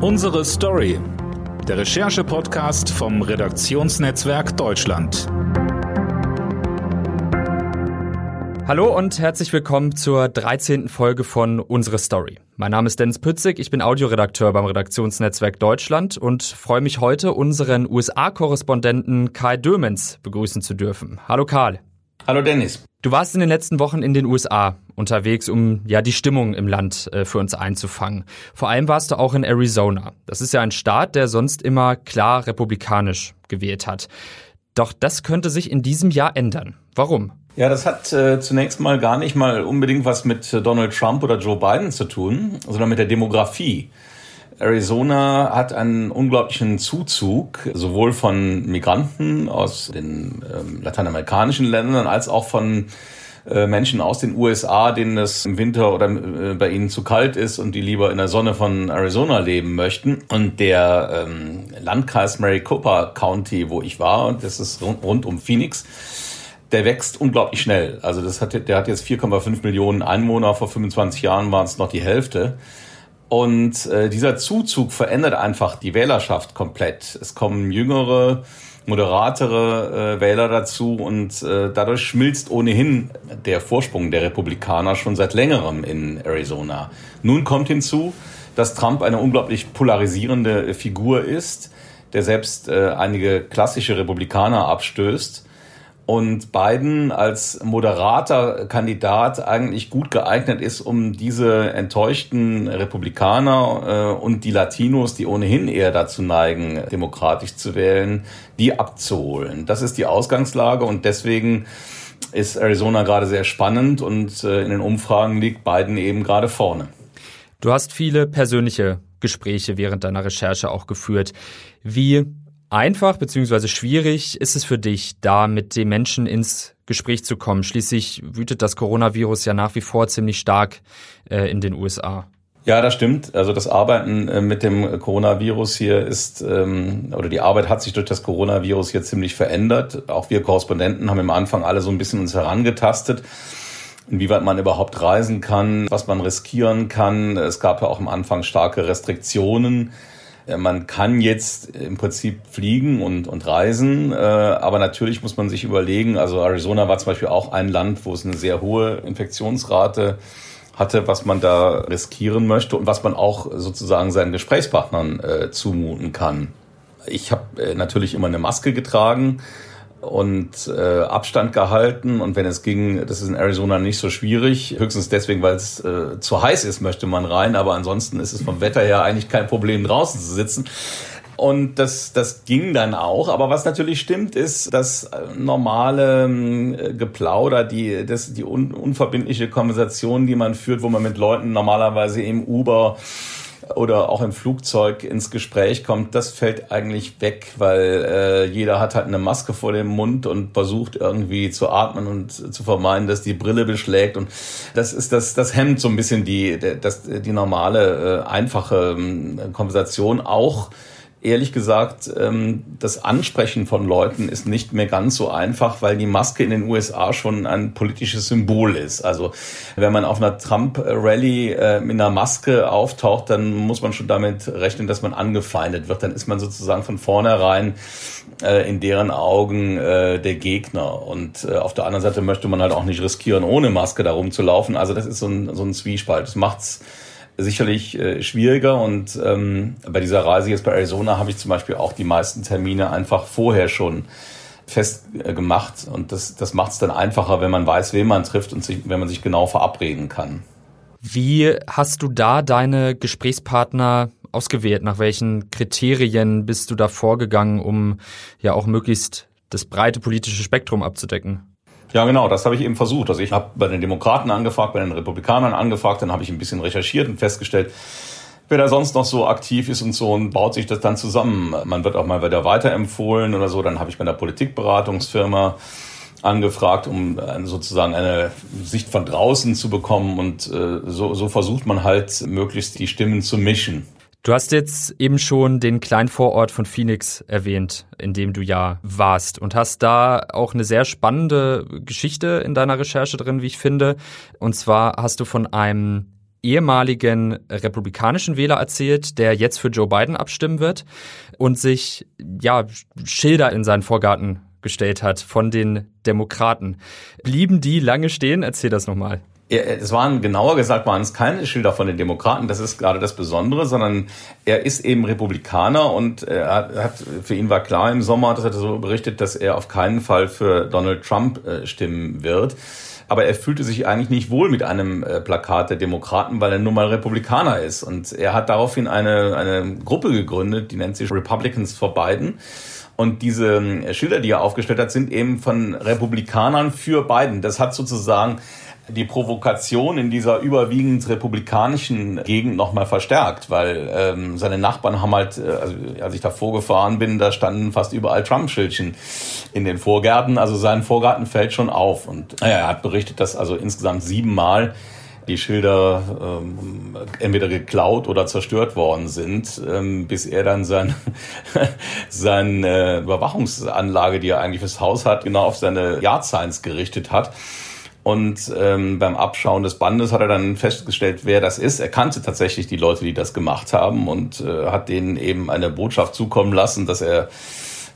Unsere Story. Der Recherche-Podcast vom Redaktionsnetzwerk Deutschland. Hallo und herzlich willkommen zur 13. Folge von Unsere Story. Mein Name ist Dennis Pützig, ich bin Audioredakteur beim Redaktionsnetzwerk Deutschland und freue mich heute, unseren USA-Korrespondenten Karl Dömens begrüßen zu dürfen. Hallo Karl. Hallo Dennis. Du warst in den letzten Wochen in den USA unterwegs, um ja die Stimmung im Land äh, für uns einzufangen. Vor allem warst du auch in Arizona. Das ist ja ein Staat, der sonst immer klar republikanisch gewählt hat. Doch das könnte sich in diesem Jahr ändern. Warum? Ja, das hat äh, zunächst mal gar nicht mal unbedingt was mit äh, Donald Trump oder Joe Biden zu tun, sondern mit der Demografie. Arizona hat einen unglaublichen Zuzug, sowohl von Migranten aus den ähm, lateinamerikanischen Ländern als auch von äh, Menschen aus den USA, denen es im Winter oder äh, bei ihnen zu kalt ist und die lieber in der Sonne von Arizona leben möchten. Und der ähm, Landkreis Maricopa County, wo ich war, und das ist rund, rund um Phoenix, der wächst unglaublich schnell. Also das hat, der hat jetzt 4,5 Millionen Einwohner. Vor 25 Jahren waren es noch die Hälfte. Und äh, dieser Zuzug verändert einfach die Wählerschaft komplett. Es kommen jüngere, moderatere äh, Wähler dazu und äh, dadurch schmilzt ohnehin der Vorsprung der Republikaner schon seit längerem in Arizona. Nun kommt hinzu, dass Trump eine unglaublich polarisierende Figur ist, der selbst äh, einige klassische Republikaner abstößt und Biden als moderater Kandidat eigentlich gut geeignet ist, um diese enttäuschten Republikaner äh, und die Latinos, die ohnehin eher dazu neigen, demokratisch zu wählen, die abzuholen. Das ist die Ausgangslage und deswegen ist Arizona gerade sehr spannend und äh, in den Umfragen liegt Biden eben gerade vorne. Du hast viele persönliche Gespräche während deiner Recherche auch geführt. Wie einfach bzw. schwierig ist es für dich, da mit den Menschen ins Gespräch zu kommen? Schließlich wütet das Coronavirus ja nach wie vor ziemlich stark äh, in den USA. Ja, das stimmt. Also das Arbeiten äh, mit dem Coronavirus hier ist, ähm, oder die Arbeit hat sich durch das Coronavirus hier ziemlich verändert. Auch wir Korrespondenten haben im Anfang alle so ein bisschen uns herangetastet inwieweit man überhaupt reisen kann, was man riskieren kann. Es gab ja auch am Anfang starke Restriktionen. Äh, man kann jetzt im Prinzip fliegen und, und reisen, äh, aber natürlich muss man sich überlegen, also Arizona war zum Beispiel auch ein Land, wo es eine sehr hohe Infektionsrate hatte, was man da riskieren möchte und was man auch sozusagen seinen Gesprächspartnern äh, zumuten kann. Ich habe äh, natürlich immer eine Maske getragen und äh, Abstand gehalten. Und wenn es ging, das ist in Arizona nicht so schwierig. Höchstens deswegen, weil es äh, zu heiß ist, möchte man rein. Aber ansonsten ist es vom Wetter her eigentlich kein Problem, draußen zu sitzen. Und das, das ging dann auch. Aber was natürlich stimmt, ist, dass normale äh, Geplauder, die, das, die un, unverbindliche Konversation, die man führt, wo man mit Leuten normalerweise im Uber oder auch im Flugzeug ins Gespräch kommt, das fällt eigentlich weg, weil äh, jeder hat halt eine Maske vor dem Mund und versucht irgendwie zu atmen und zu vermeiden, dass die Brille beschlägt. Und das ist das, das hemmt so ein bisschen die, das, die normale, äh, einfache äh, Konversation auch ehrlich gesagt, ähm, das Ansprechen von Leuten ist nicht mehr ganz so einfach, weil die Maske in den USA schon ein politisches Symbol ist. Also wenn man auf einer Trump-Rally äh, mit einer Maske auftaucht, dann muss man schon damit rechnen, dass man angefeindet wird. Dann ist man sozusagen von vornherein äh, in deren Augen äh, der Gegner. Und auf der anderen Seite möchte man halt auch nicht riskieren, ohne Maske da rumzulaufen. Also das ist so ein, so ein Zwiespalt. Das macht's sicherlich äh, schwieriger und ähm, bei dieser Reise jetzt bei Arizona habe ich zum Beispiel auch die meisten Termine einfach vorher schon festgemacht äh, und das, das macht es dann einfacher, wenn man weiß, wen man trifft und sich, wenn man sich genau verabreden kann. Wie hast du da deine Gesprächspartner ausgewählt? Nach welchen Kriterien bist du da vorgegangen, um ja auch möglichst das breite politische Spektrum abzudecken? Ja, genau, das habe ich eben versucht. Also ich habe bei den Demokraten angefragt, bei den Republikanern angefragt, dann habe ich ein bisschen recherchiert und festgestellt, wer da sonst noch so aktiv ist und so und baut sich das dann zusammen. Man wird auch mal wieder weiterempfohlen oder so. Dann habe ich bei einer Politikberatungsfirma angefragt, um äh, sozusagen eine Sicht von draußen zu bekommen und äh, so, so versucht man halt möglichst die Stimmen zu mischen. Du hast jetzt eben schon den kleinen Vorort von Phoenix erwähnt, in dem du ja warst und hast da auch eine sehr spannende Geschichte in deiner Recherche drin, wie ich finde. Und zwar hast du von einem ehemaligen republikanischen Wähler erzählt, der jetzt für Joe Biden abstimmen wird und sich ja Schilder in seinen Vorgarten gestellt hat von den Demokraten. Blieben die lange stehen? Erzähl das nochmal. Es waren, genauer gesagt, waren es keine Schilder von den Demokraten, das ist gerade das Besondere, sondern er ist eben Republikaner und er hat, für ihn war klar im Sommer, das hat er so berichtet, dass er auf keinen Fall für Donald Trump äh, stimmen wird. Aber er fühlte sich eigentlich nicht wohl mit einem äh, Plakat der Demokraten, weil er nun mal Republikaner ist. Und er hat daraufhin eine, eine Gruppe gegründet, die nennt sich Republicans for Biden. Und diese ähm, Schilder, die er aufgestellt hat, sind eben von Republikanern für Biden. Das hat sozusagen die Provokation in dieser überwiegend republikanischen Gegend nochmal verstärkt, weil ähm, seine Nachbarn haben halt, äh, also als ich da vorgefahren bin, da standen fast überall Trump-Schildchen in den Vorgärten. Also sein Vorgarten fällt schon auf. Und naja, er hat berichtet, dass also insgesamt siebenmal die Schilder ähm, entweder geklaut oder zerstört worden sind, ähm, bis er dann sein, seine äh, Überwachungsanlage, die er eigentlich fürs Haus hat, genau auf seine Yard Signs gerichtet hat. Und ähm, beim Abschauen des Bandes hat er dann festgestellt, wer das ist. Er kannte tatsächlich die Leute, die das gemacht haben und äh, hat denen eben eine Botschaft zukommen lassen, dass er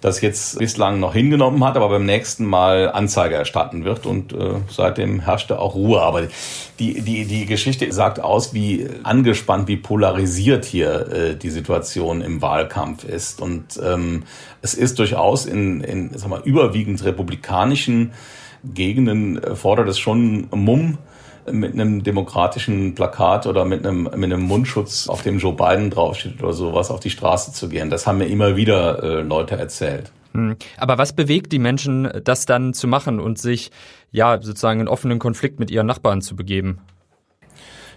das jetzt bislang noch hingenommen hat, aber beim nächsten Mal Anzeige erstatten wird und äh, seitdem herrschte auch Ruhe. Aber die, die, die Geschichte sagt aus, wie angespannt, wie polarisiert hier äh, die Situation im Wahlkampf ist. Und ähm, es ist durchaus in, in sag mal, überwiegend republikanischen Gegenden äh, fordert es schon Mumm, mit einem demokratischen Plakat oder mit einem, mit einem Mundschutz, auf dem Joe Biden draufsteht oder sowas, auf die Straße zu gehen. Das haben mir immer wieder äh, Leute erzählt. Hm. Aber was bewegt die Menschen, das dann zu machen und sich ja sozusagen in offenen Konflikt mit ihren Nachbarn zu begeben?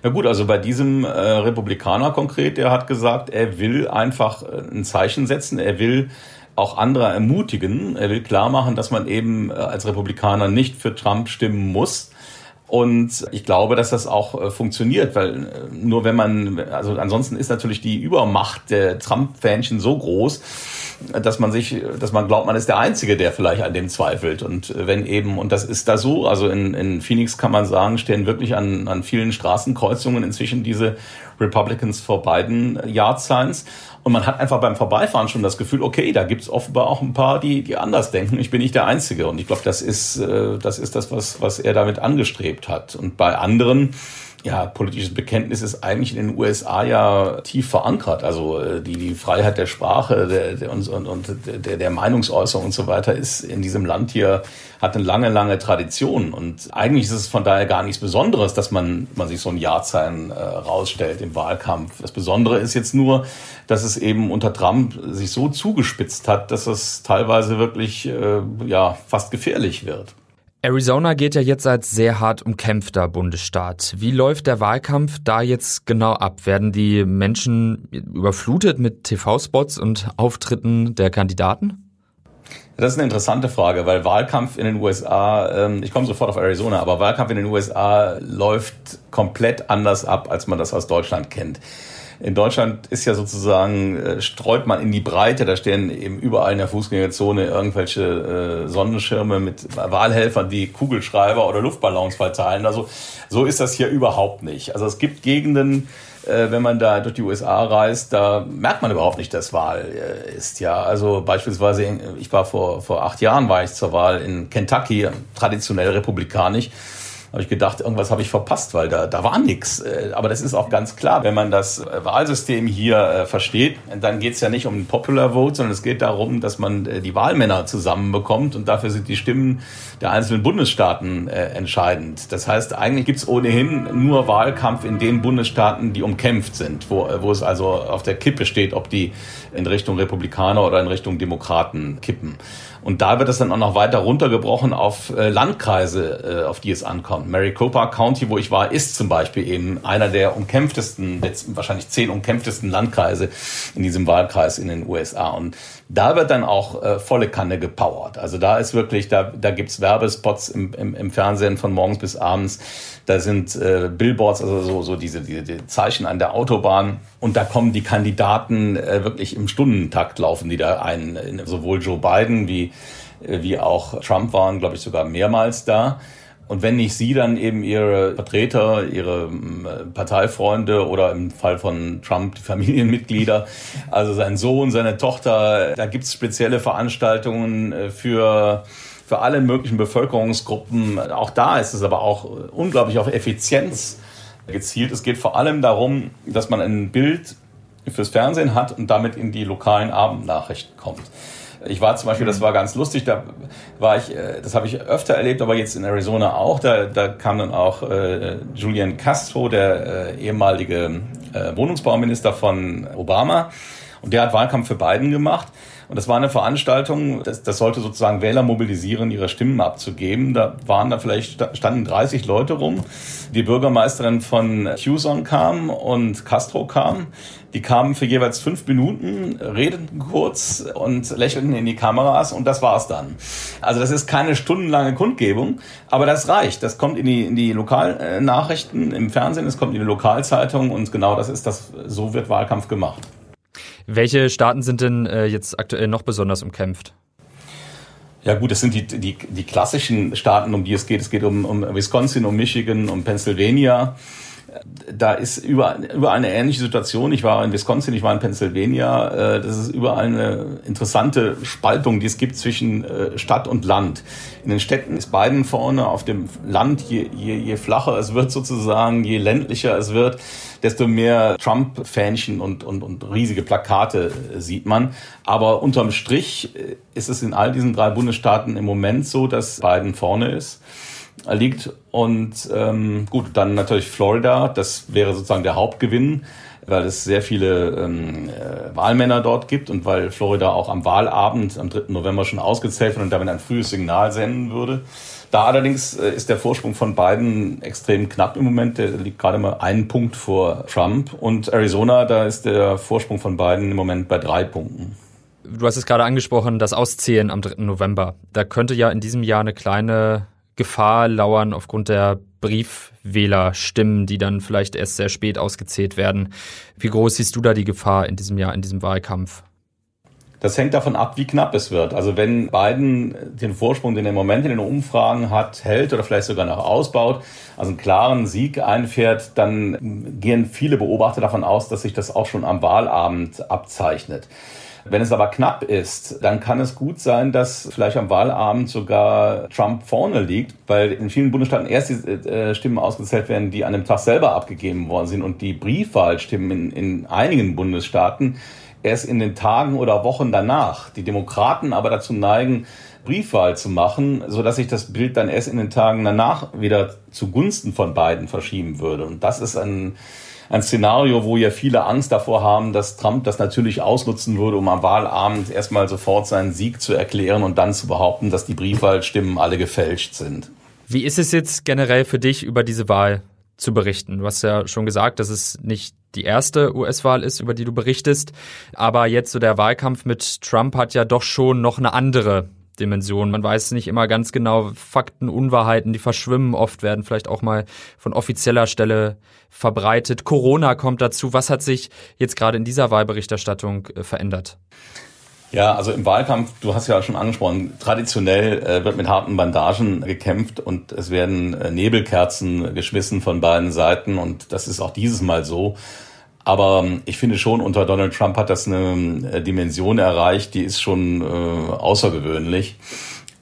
Ja gut, also bei diesem äh, Republikaner konkret, der hat gesagt, er will einfach äh, ein Zeichen setzen, er will auch andere ermutigen. Er will klar machen, dass man eben äh, als Republikaner nicht für Trump stimmen muss. Und ich glaube, dass das auch äh, funktioniert, weil äh, nur wenn man, also ansonsten ist natürlich die Übermacht der Trump-Fähnchen so groß, dass man sich, dass man glaubt, man ist der Einzige, der vielleicht an dem zweifelt. Und wenn eben, und das ist da so, also in, in Phoenix kann man sagen, stehen wirklich an, an vielen Straßenkreuzungen inzwischen diese Republicans for Biden Yard Signs. Und man hat einfach beim Vorbeifahren schon das Gefühl, okay, da gibt's offenbar auch ein paar, die, die anders denken. Ich bin nicht der Einzige. Und ich glaube, das ist, äh, das ist das, was, was er damit angestrebt hat. Und bei anderen, ja, politisches Bekenntnis ist eigentlich in den USA ja tief verankert. Also äh, die, die Freiheit der Sprache der, der, und, und, und der, der Meinungsäußerung und so weiter ist in diesem Land hier, hat eine lange, lange Tradition. Und eigentlich ist es von daher gar nichts Besonderes, dass man, man sich so ein Jahrzeichen äh, rausstellt im Wahlkampf. Das Besondere ist jetzt nur, dass es eben unter Trump sich so zugespitzt hat, dass es teilweise wirklich äh, ja, fast gefährlich wird. Arizona geht ja jetzt als sehr hart umkämpfter Bundesstaat. Wie läuft der Wahlkampf da jetzt genau ab? Werden die Menschen überflutet mit TV-Spots und Auftritten der Kandidaten? Das ist eine interessante Frage, weil Wahlkampf in den USA, ähm, ich komme sofort auf Arizona, aber Wahlkampf in den USA läuft komplett anders ab, als man das aus Deutschland kennt. In Deutschland ist ja sozusagen, äh, streut man in die Breite, da stehen eben überall in der Fußgängerzone irgendwelche äh, Sonnenschirme mit Wahlhelfern, die Kugelschreiber oder Luftballons verteilen. Also so ist das hier überhaupt nicht. Also es gibt Gegenden, äh, wenn man da durch die USA reist, da merkt man überhaupt nicht, dass Wahl äh, ist. Ja, also beispielsweise, ich war vor, vor acht Jahren war ich zur Wahl in Kentucky, traditionell republikanisch habe ich gedacht, irgendwas habe ich verpasst, weil da, da war nichts. Äh, aber das ist auch ganz klar, wenn man das äh, Wahlsystem hier äh, versteht, dann geht es ja nicht um den Popular Vote, sondern es geht darum, dass man die Wahlmänner zusammenbekommt und dafür sind die Stimmen der einzelnen Bundesstaaten entscheidend. Das heißt, eigentlich gibt es ohnehin nur Wahlkampf in den Bundesstaaten, die umkämpft sind, wo, wo es also auf der Kippe steht, ob die in Richtung Republikaner oder in Richtung Demokraten kippen. Und da wird es dann auch noch weiter runtergebrochen auf Landkreise, auf die es ankommt. Maricopa County, wo ich war, ist zum Beispiel eben einer der umkämpftesten, wahrscheinlich zehn umkämpftesten Landkreise in diesem Wahlkreis in den USA. Und da wird dann auch äh, volle Kanne gepowert. Also da ist wirklich, da, da gibt's Werbespots im, im, im Fernsehen von morgens bis abends. Da sind äh, Billboards, also so, so diese, diese die Zeichen an der Autobahn. Und da kommen die Kandidaten äh, wirklich im Stundentakt laufen die da ein. Sowohl Joe Biden wie, äh, wie auch Trump waren, glaube ich, sogar mehrmals da. Und wenn nicht sie, dann eben ihre Vertreter, ihre äh, Parteifreunde oder im Fall von Trump die Familienmitglieder, also sein Sohn, seine Tochter. Da gibt es spezielle Veranstaltungen äh, für für alle möglichen Bevölkerungsgruppen. Auch da ist es aber auch unglaublich auf Effizienz gezielt. Es geht vor allem darum, dass man ein Bild fürs Fernsehen hat und damit in die lokalen Abendnachrichten kommt. Ich war zum Beispiel, das war ganz lustig, da war ich, äh, das habe ich öfter erlebt, aber jetzt in Arizona auch, da, da kam dann auch äh, Julian Castro, der äh, ehemalige äh, Wohnungsbauminister von Obama, und der hat Wahlkampf für Biden gemacht. Und das war eine Veranstaltung, das, das sollte sozusagen Wähler mobilisieren, ihre Stimmen abzugeben. Da waren da vielleicht, standen 30 Leute rum. Die Bürgermeisterin von Tucson kam und Castro kam. Die kamen für jeweils fünf Minuten, redeten kurz und lächelten in die Kameras und das war's dann. Also das ist keine stundenlange Kundgebung, aber das reicht. Das kommt in die, in die Lokalnachrichten im Fernsehen, es kommt in die Lokalzeitung und genau das ist das, so wird Wahlkampf gemacht. Welche Staaten sind denn äh, jetzt aktuell noch besonders umkämpft? Ja gut, das sind die, die, die klassischen Staaten, um die es geht. Es geht um, um Wisconsin, um Michigan, um Pennsylvania da ist überall, überall eine ähnliche Situation. Ich war in Wisconsin, ich war in Pennsylvania. Äh, das ist überall eine interessante Spaltung, die es gibt zwischen äh, Stadt und Land. In den Städten ist Biden vorne, auf dem Land, je, je, je flacher es wird sozusagen, je ländlicher es wird, desto mehr Trump-Fähnchen und, und, und riesige Plakate äh, sieht man. Aber unterm Strich ist es in all diesen drei Bundesstaaten im Moment so, dass Biden vorne ist liegt. Und ähm, gut, dann natürlich Florida, das wäre sozusagen der Hauptgewinn, weil es sehr viele ähm, äh, Wahlmänner dort gibt und weil Florida auch am Wahlabend am 3. November schon ausgezählt wird und damit ein frühes Signal senden würde. Da allerdings äh, ist der Vorsprung von Biden extrem knapp im Moment. Der liegt gerade mal einen Punkt vor Trump. Und Arizona, da ist der Vorsprung von Biden im Moment bei drei Punkten. Du hast es gerade angesprochen, das Auszählen am 3. November. Da könnte ja in diesem Jahr eine kleine Gefahr lauern aufgrund der Briefwählerstimmen, die dann vielleicht erst sehr spät ausgezählt werden. Wie groß siehst du da die Gefahr in diesem Jahr, in diesem Wahlkampf? Das hängt davon ab, wie knapp es wird. Also wenn Biden den Vorsprung, den er im Moment in den Umfragen hat, hält oder vielleicht sogar noch ausbaut, also einen klaren Sieg einfährt, dann gehen viele Beobachter davon aus, dass sich das auch schon am Wahlabend abzeichnet. Wenn es aber knapp ist, dann kann es gut sein, dass vielleicht am Wahlabend sogar Trump vorne liegt, weil in vielen Bundesstaaten erst die äh, Stimmen ausgezählt werden, die an dem Tag selber abgegeben worden sind und die Briefwahlstimmen in, in einigen Bundesstaaten erst in den Tagen oder Wochen danach. Die Demokraten aber dazu neigen, Briefwahl zu machen, so dass sich das Bild dann erst in den Tagen danach wieder zugunsten von beiden verschieben würde. Und das ist ein ein Szenario, wo ja viele Angst davor haben, dass Trump das natürlich ausnutzen würde, um am Wahlabend erstmal sofort seinen Sieg zu erklären und dann zu behaupten, dass die Briefwahlstimmen alle gefälscht sind. Wie ist es jetzt generell für dich, über diese Wahl zu berichten? Du hast ja schon gesagt, dass es nicht die erste US-Wahl ist, über die du berichtest. Aber jetzt so der Wahlkampf mit Trump hat ja doch schon noch eine andere Dimension. Man weiß nicht immer ganz genau, Fakten, Unwahrheiten, die verschwimmen oft, werden vielleicht auch mal von offizieller Stelle verbreitet. Corona kommt dazu. Was hat sich jetzt gerade in dieser Wahlberichterstattung äh, verändert? Ja, also im Wahlkampf, du hast ja schon angesprochen, traditionell äh, wird mit harten Bandagen gekämpft und es werden äh, Nebelkerzen geschmissen von beiden Seiten und das ist auch dieses Mal so. Aber ähm, ich finde schon, unter Donald Trump hat das eine äh, Dimension erreicht, die ist schon äh, außergewöhnlich.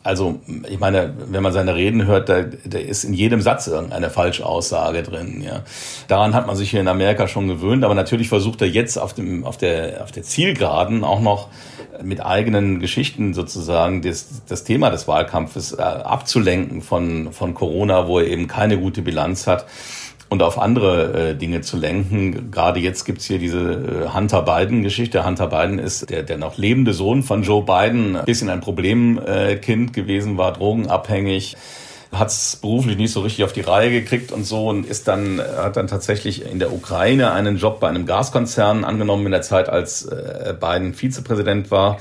Also, ich meine, wenn man seine Reden hört, da, da ist in jedem Satz irgendeine Falschaussage drin. Ja. Daran hat man sich hier in Amerika schon gewöhnt, aber natürlich versucht er jetzt auf, dem, auf, der, auf der Zielgeraden auch noch mit eigenen Geschichten sozusagen das, das Thema des Wahlkampfes äh, abzulenken von, von Corona, wo er eben keine gute Bilanz hat und auf andere äh, Dinge zu lenken. Gerade jetzt gibt's hier diese äh, Hunter Biden-Geschichte. Hunter Biden ist der, der noch lebende Sohn von Joe Biden, ein bisschen ein Problemkind äh, gewesen, war drogenabhängig hat es beruflich nicht so richtig auf die Reihe gekriegt und so und ist dann hat dann tatsächlich in der Ukraine einen Job bei einem Gaskonzern angenommen in der Zeit, als äh, Biden Vizepräsident war.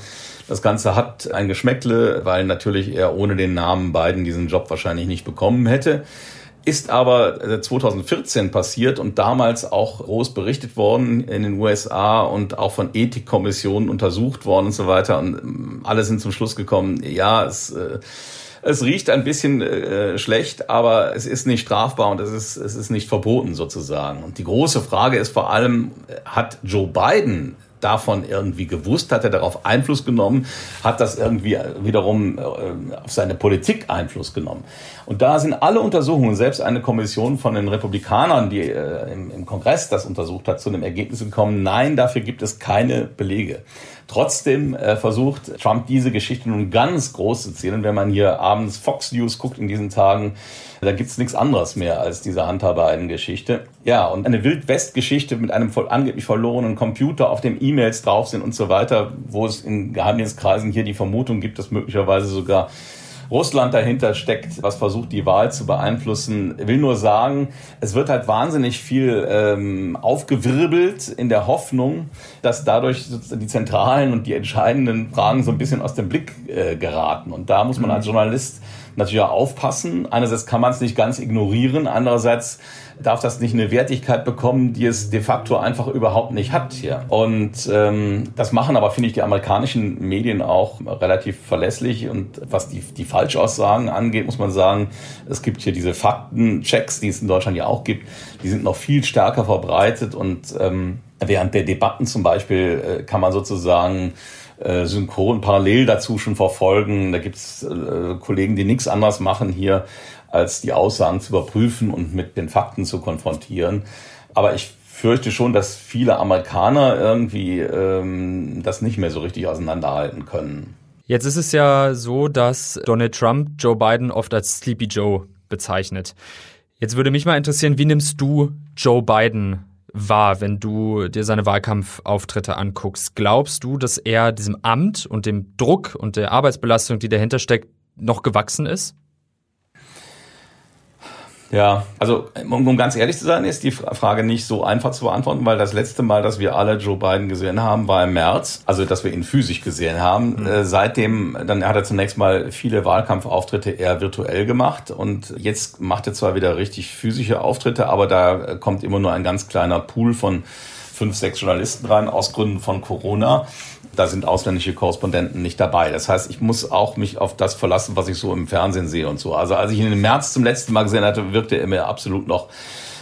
Das Ganze hat ein Geschmäckle, weil natürlich er ohne den Namen Biden diesen Job wahrscheinlich nicht bekommen hätte ist aber 2014 äh, passiert und damals auch groß berichtet worden in den USA und auch von Ethikkommissionen untersucht worden und so weiter. Und ähm, alle sind zum Schluss gekommen, ja, es äh, Es riecht ein bisschen äh, schlecht, aber es ist nicht strafbar und es ist, es ist nicht verboten sozusagen. Und die große Frage ist vor allem, hat Joe Biden davon irgendwie gewusst? Hat er darauf Einfluss genommen? Hat das irgendwie wiederum äh, auf seine Politik Einfluss genommen? Und da sind alle Untersuchungen, selbst eine Kommission von den Republikanern, die äh, im, Kongress das untersucht hat, zu einem Ergebnis gekommen, nein, dafür gibt es keine Belege. Trotzdem äh, versucht Trump diese Geschichte nun ganz groß zu. Und wenn man hier abends Fox News guckt in diesen Tagen, da gibt's nichts anderes mehr als diese Hunter Biden-Geschichte. Ja, und eine Wild-West-Geschichte mit einem angeblich verlorenen Computer, auf dem E-Mails drauf sind und so weiter, wo es in Geheimdienstkreisen hier die Vermutung gibt, dass möglicherweise sogar Russland dahinter steckt, was versucht, die Wahl zu beeinflussen. Ich will nur sagen, es wird halt wahnsinnig viel ähm, aufgewirbelt in der Hoffnung, dass dadurch die zentralen und die entscheidenden Fragen so ein bisschen aus dem Blick äh, geraten. Und da muss man als Journalist natürlich auch aufpassen. Einerseits kann man es nicht ganz ignorieren, andererseits darf das nicht eine Wertigkeit bekommen, die es de facto einfach überhaupt nicht hat hier. Und ähm, das machen aber, finde ich, die amerikanischen Medien auch relativ verlässlich. Und was die, die Falschaussagen angeht, muss man sagen, es gibt hier diese Faktenchecks, die es in Deutschland ja auch gibt, die sind noch viel stärker verbreitet. Und ähm, während der Debatten zum Beispiel äh, kann man sozusagen äh, synchron parallel dazu schon verfolgen. Da gibt es äh, Kollegen, die nichts anderes machen hier als die Aussagen zu überprüfen und mit den Fakten zu konfrontieren. Aber ich fürchte schon, dass viele Amerikaner irgendwie ähm, das nicht mehr so richtig auseinanderhalten können. Jetzt ist es ja so, dass Donald Trump Joe Biden oft als Sleepy Joe bezeichnet. Jetzt würde mich mal interessieren, wie nimmst du Joe Biden wahr, wenn du dir seine Wahlkampfauftritte anguckst? Glaubst du, dass er diesem Amt und dem Druck und der Arbeitsbelastung, die dahinter steckt, noch gewachsen ist? Ja, also um, um, ganz ehrlich zu sein, ist die Frage nicht so einfach zu beantworten, weil das letzte Mal, dass wir alle Joe Biden gesehen haben, war im März, also dass wir ihn physisch gesehen haben. Mhm. Äh, seitdem, dann hat er zunächst mal viele Wahlkampfauftritte eher virtuell gemacht und jetzt macht er zwar wieder richtig physische Auftritte, aber da kommt immer nur ein ganz kleiner Pool von fünf, sechs Journalisten rein aus Gründen von Corona da sind ausländische Korrespondenten nicht dabei. Das heißt, ich muss auch mich auf das verlassen, was ich so im Fernsehen sehe und so. Also als ich ihn im März zum letzten Mal gesehen hatte, wirkte er mir absolut noch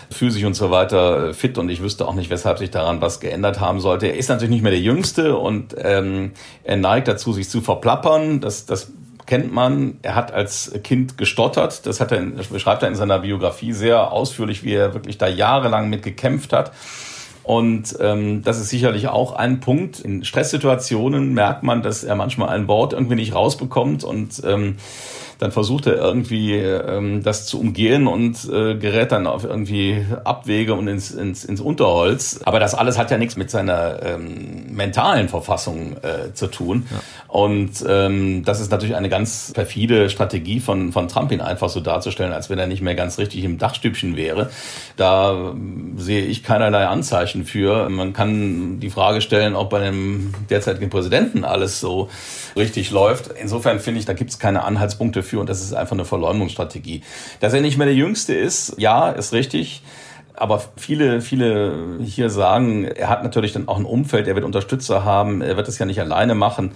physisch und so weiter fit und ich wüsste auch nicht, weshalb sich daran was geändert haben sollte. Er ist natürlich nicht mehr der Jüngste und ähm, er neigt dazu, sich zu verplappern. Das, das kennt man. Er hat als Kind gestottert. Das hat er, das beschreibt er in seiner Biografie sehr ausführlich, wie er wirklich da jahrelang mit gekämpft hat. Und ähm, das ist sicherlich auch ein Punkt. In Stresssituationen merkt man, dass er manchmal ein Wort irgendwie nicht rausbekommt und ähm, dann versucht er irgendwie ähm, das zu umgehen und äh, gerät dann auf irgendwie Abwege und ins, ins, ins Unterholz. Aber das alles hat ja nichts mit seiner ähm, mentalen Verfassung äh, zu tun. Ja. Und ähm, das ist natürlich eine ganz perfide Strategie von, von Trump, ihn einfach so darzustellen, als wenn er nicht mehr ganz richtig im Dachstübchen wäre. Da ähm, sehe ich keinerlei Anzeichen für. Man kann die Frage stellen, ob bei dem derzeitigen Präsidenten alles so richtig läuft. Insofern finde ich, da gibt es keine Anhaltspunkte für und das ist einfach eine Verleumdungsstrategie. Dass er nicht mehr der Jüngste ist, ja, ist richtig. Aber viele, viele hier sagen, er hat natürlich dann auch ein Umfeld, er wird Unterstützer haben, er wird das ja nicht alleine machen.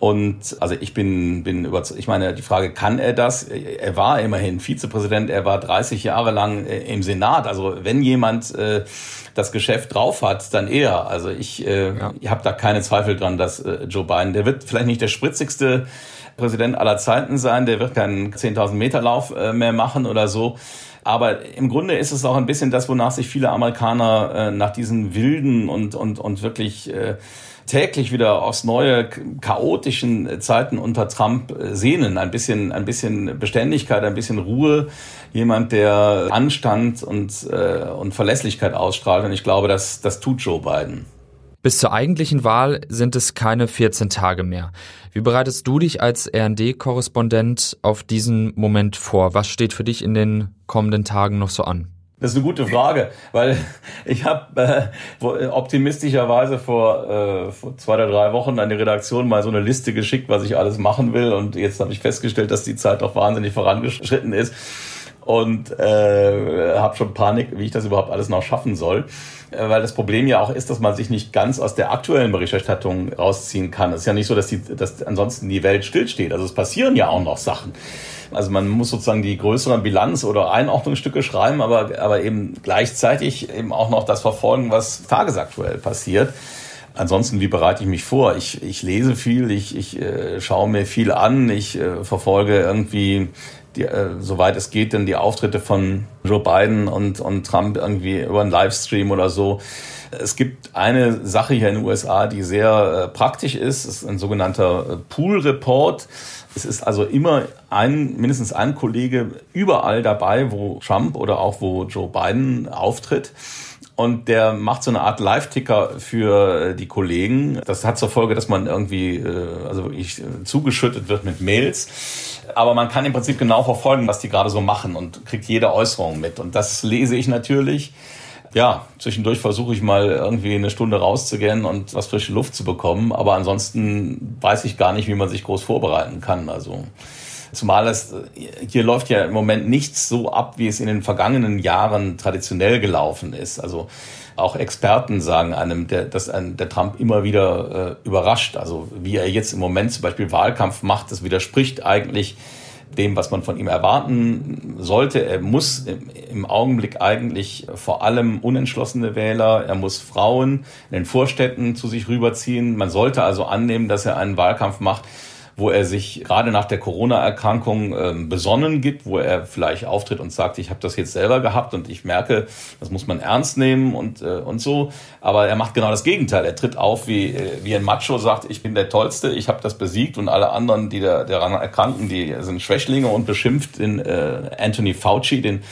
Und also ich bin, bin überzeugt, ich meine, die Frage, kann er das? Er war immerhin Vizepräsident, er war 30 Jahre lang äh, im Senat. Also wenn jemand äh, das Geschäft drauf hat, dann er. Also ich, äh, ja. ich habe da keine Zweifel dran, dass äh, Joe Biden, der wird vielleicht nicht der spritzigste Präsident aller Zeiten sein, der wird keinen 10.000 Meter Lauf äh, mehr machen oder so. Aber im Grunde ist es auch ein bisschen das, wonach sich viele Amerikaner äh, nach diesen wilden und, und, und wirklich äh, täglich wieder aufs neue chaotischen Zeiten unter Trump sehnen. Ein bisschen, ein bisschen Beständigkeit, ein bisschen Ruhe. Jemand, der Anstand und, und Verlässlichkeit ausstrahlt. Und ich glaube, das, das tut Joe Biden. Bis zur eigentlichen Wahl sind es keine 14 Tage mehr. Wie bereitest du dich als RD-Korrespondent auf diesen Moment vor? Was steht für dich in den kommenden Tagen noch so an? Das ist eine gute Frage, weil ich habe äh, optimistischerweise vor, äh, vor zwei oder drei Wochen an die Redaktion mal so eine Liste geschickt, was ich alles machen will. Und jetzt habe ich festgestellt, dass die Zeit doch wahnsinnig vorangeschritten ist. Und äh, habe schon Panik, wie ich das überhaupt alles noch schaffen soll. Äh, weil das Problem ja auch ist, dass man sich nicht ganz aus der aktuellen Berichterstattung rausziehen kann. Es ist ja nicht so, dass, die, dass ansonsten die Welt stillsteht. Also es passieren ja auch noch Sachen. Also man muss sozusagen die größeren Bilanz- oder Einordnungsstücke schreiben, aber, aber eben gleichzeitig eben auch noch das verfolgen, was tagesaktuell passiert. Ansonsten, wie bereite ich mich vor? Ich, ich lese viel, ich, ich äh, schaue mir viel an, ich äh, verfolge irgendwie, die, äh, soweit es geht, denn die Auftritte von Joe Biden und, und Trump irgendwie über einen Livestream oder so. Es gibt eine Sache hier in den USA, die sehr äh, praktisch ist. Es ist ein sogenannter äh, Pool Report. Es ist also immer ein, mindestens ein Kollege überall dabei, wo Trump oder auch wo Joe Biden auftritt. Und der macht so eine Art Live-Ticker für die Kollegen. Das hat zur Folge, dass man irgendwie, äh, also wirklich zugeschüttet wird mit Mails. Aber man kann im Prinzip genau verfolgen, was die gerade so machen und kriegt jede Äußerung mit. Und das lese ich natürlich ja, zwischendurch versuche ich mal irgendwie eine Stunde rauszugehen und was frische Luft zu bekommen. Aber ansonsten weiß ich gar nicht, wie man sich groß vorbereiten kann. Also Zumal es hier läuft ja im Moment nichts so ab, wie es in den vergangenen Jahren traditionell gelaufen ist. Also auch Experten sagen einem, der, dass ein, der Trump immer wieder äh, überrascht. Also wie er jetzt im Moment zum Beispiel Wahlkampf macht, das widerspricht eigentlich dem, was man von ihm erwarten sollte. Er muss im Augenblick eigentlich vor allem unentschlossene Wähler, er muss Frauen in den Vorstädten zu sich rüberziehen. Man sollte also annehmen, dass er einen Wahlkampf macht, wo er sich gerade nach der Corona-Erkrankung ähm, besonnen gibt, wo er vielleicht auftritt und sagt, ich habe das jetzt selber gehabt und ich merke, das muss man ernst nehmen und, äh, und so. Aber er macht genau das Gegenteil. Er tritt auf wie, äh, wie ein Macho, sagt, ich bin der Tollste, ich habe das besiegt und alle anderen, die da, daran erkranken, die sind Schwächlinge und beschimpft den äh, Anthony Fauci, den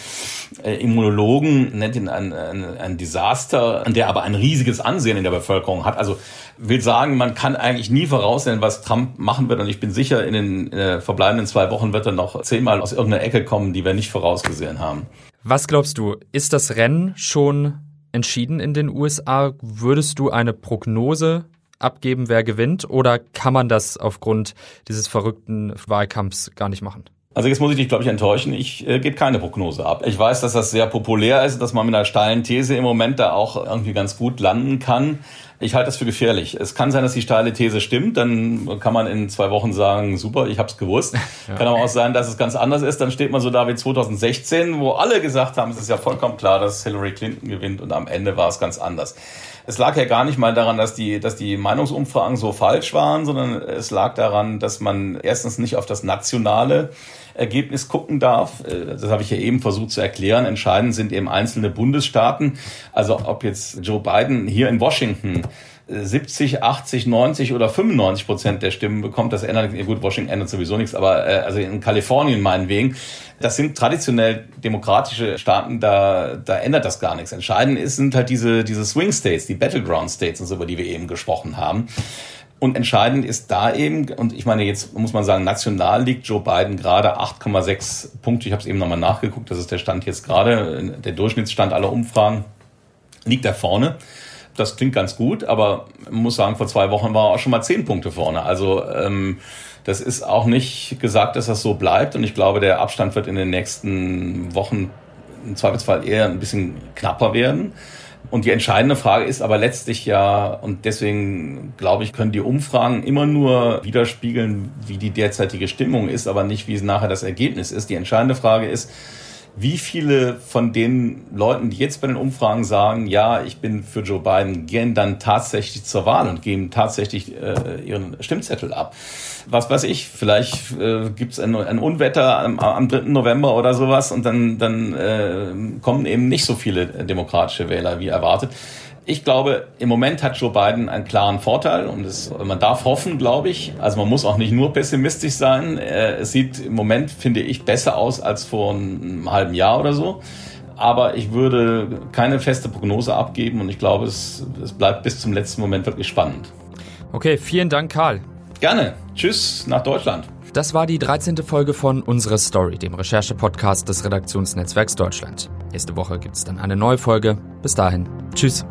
äh, Immunologen, nennt ihn ein, ein, ein Desaster, der aber ein riesiges Ansehen in der Bevölkerung hat. Also will sagen, man kann eigentlich nie voraussehen, was Trump machen wird. Und ich bin sicher, in den äh, verbleibenden zwei Wochen wird er noch zehnmal aus irgendeiner Ecke kommen, die wir nicht vorausgesehen haben. Was glaubst du, ist das Rennen schon entschieden in den USA? Würdest du eine Prognose abgeben, wer gewinnt? Oder kann man das aufgrund dieses verrückten Wahlkampfs gar nicht machen? Also jetzt muss ich dich, glaube ich, enttäuschen. Ich äh, gebe keine Prognose ab. Ich weiß, dass das sehr populär ist, dass man mit einer steilen These im Moment da auch irgendwie ganz gut landen kann. Ich halte das für gefährlich. Es kann sein, dass die steile These stimmt, dann kann man in zwei Wochen sagen, super, ich habe es gewusst. Ja. Kann aber auch sein, dass es ganz anders ist. Dann steht man so da wie 2016, wo alle gesagt haben, es ist ja vollkommen klar, dass Hillary Clinton gewinnt und am Ende war es ganz anders. Es lag ja gar nicht mal daran, dass die, dass die Meinungsumfragen so falsch waren, sondern es lag daran, dass man erstens nicht auf das nationale Ergebnis gucken darf. Äh, das habe ich ja eben versucht zu erklären. Entscheidend sind eben einzelne Bundesstaaten. Also ob jetzt Joe Biden hier in Washington 70, 80, 90 oder 95 Prozent der Stimmen bekommt, das ändert, gut, Washington ändert sowieso nichts, aber äh, also in Kalifornien meinetwegen, das sind traditionell demokratische Staaten, da, da ändert das gar nichts. Entscheidend ist, sind halt diese, diese Swing States, die Battleground States und so, über die wir eben gesprochen haben. Und entscheidend ist da eben, und ich meine, jetzt muss man sagen, national liegt Joe Biden gerade 8,6 Punkte. Ich habe es eben nochmal nachgeguckt, das ist der Stand jetzt gerade, der Durchschnittsstand aller Umfragen, liegt da vorne. Das klingt ganz gut, aber muss sagen, vor zwei Wochen war er auch schon mal 10 Punkte vorne. Also ähm, das ist auch nicht gesagt, dass das so bleibt. Und ich glaube, der Abstand wird in den nächsten Wochen im Zweifelsfall eher ein bisschen knapper werden. Und die entscheidende Frage ist aber letztlich ja, und deswegen glaube ich, können die Umfragen immer nur widerspiegeln, wie die derzeitige Stimmung ist, aber nicht, wie nachher das Ergebnis ist. Die entscheidende Frage ist, wie viele von den Leuten, die jetzt bei den Umfragen sagen, ja, ich bin für Joe Biden, gehen dann tatsächlich zur Wahl und geben tatsächlich äh, ihren Stimmzettel ab? Was weiß ich, vielleicht äh, gibt es ein, ein, Unwetter am, am 3. November oder sowas und dann, dann äh, kommen eben nicht so viele demokratische Wähler wie erwartet. Ich glaube, im Moment hat Joe Biden einen klaren Vorteil und es, man darf hoffen, glaube ich. Also man muss auch nicht nur pessimistisch sein. Äh, es sieht im Moment, finde ich, besser aus als vor einem halben Jahr oder so. Aber ich würde keine feste Prognose abgeben und ich glaube, es, es bleibt bis zum letzten Moment wirklich spannend. Okay, vielen Dank, Karl. Gerne. Tschüss nach Deutschland. Das war die 13. Folge von Unsere Story, dem Recherche-Podcast des Redaktionsnetzwerks Deutschland. Nächste Woche gibt es dann eine neue Folge. Bis dahin. Tschüss.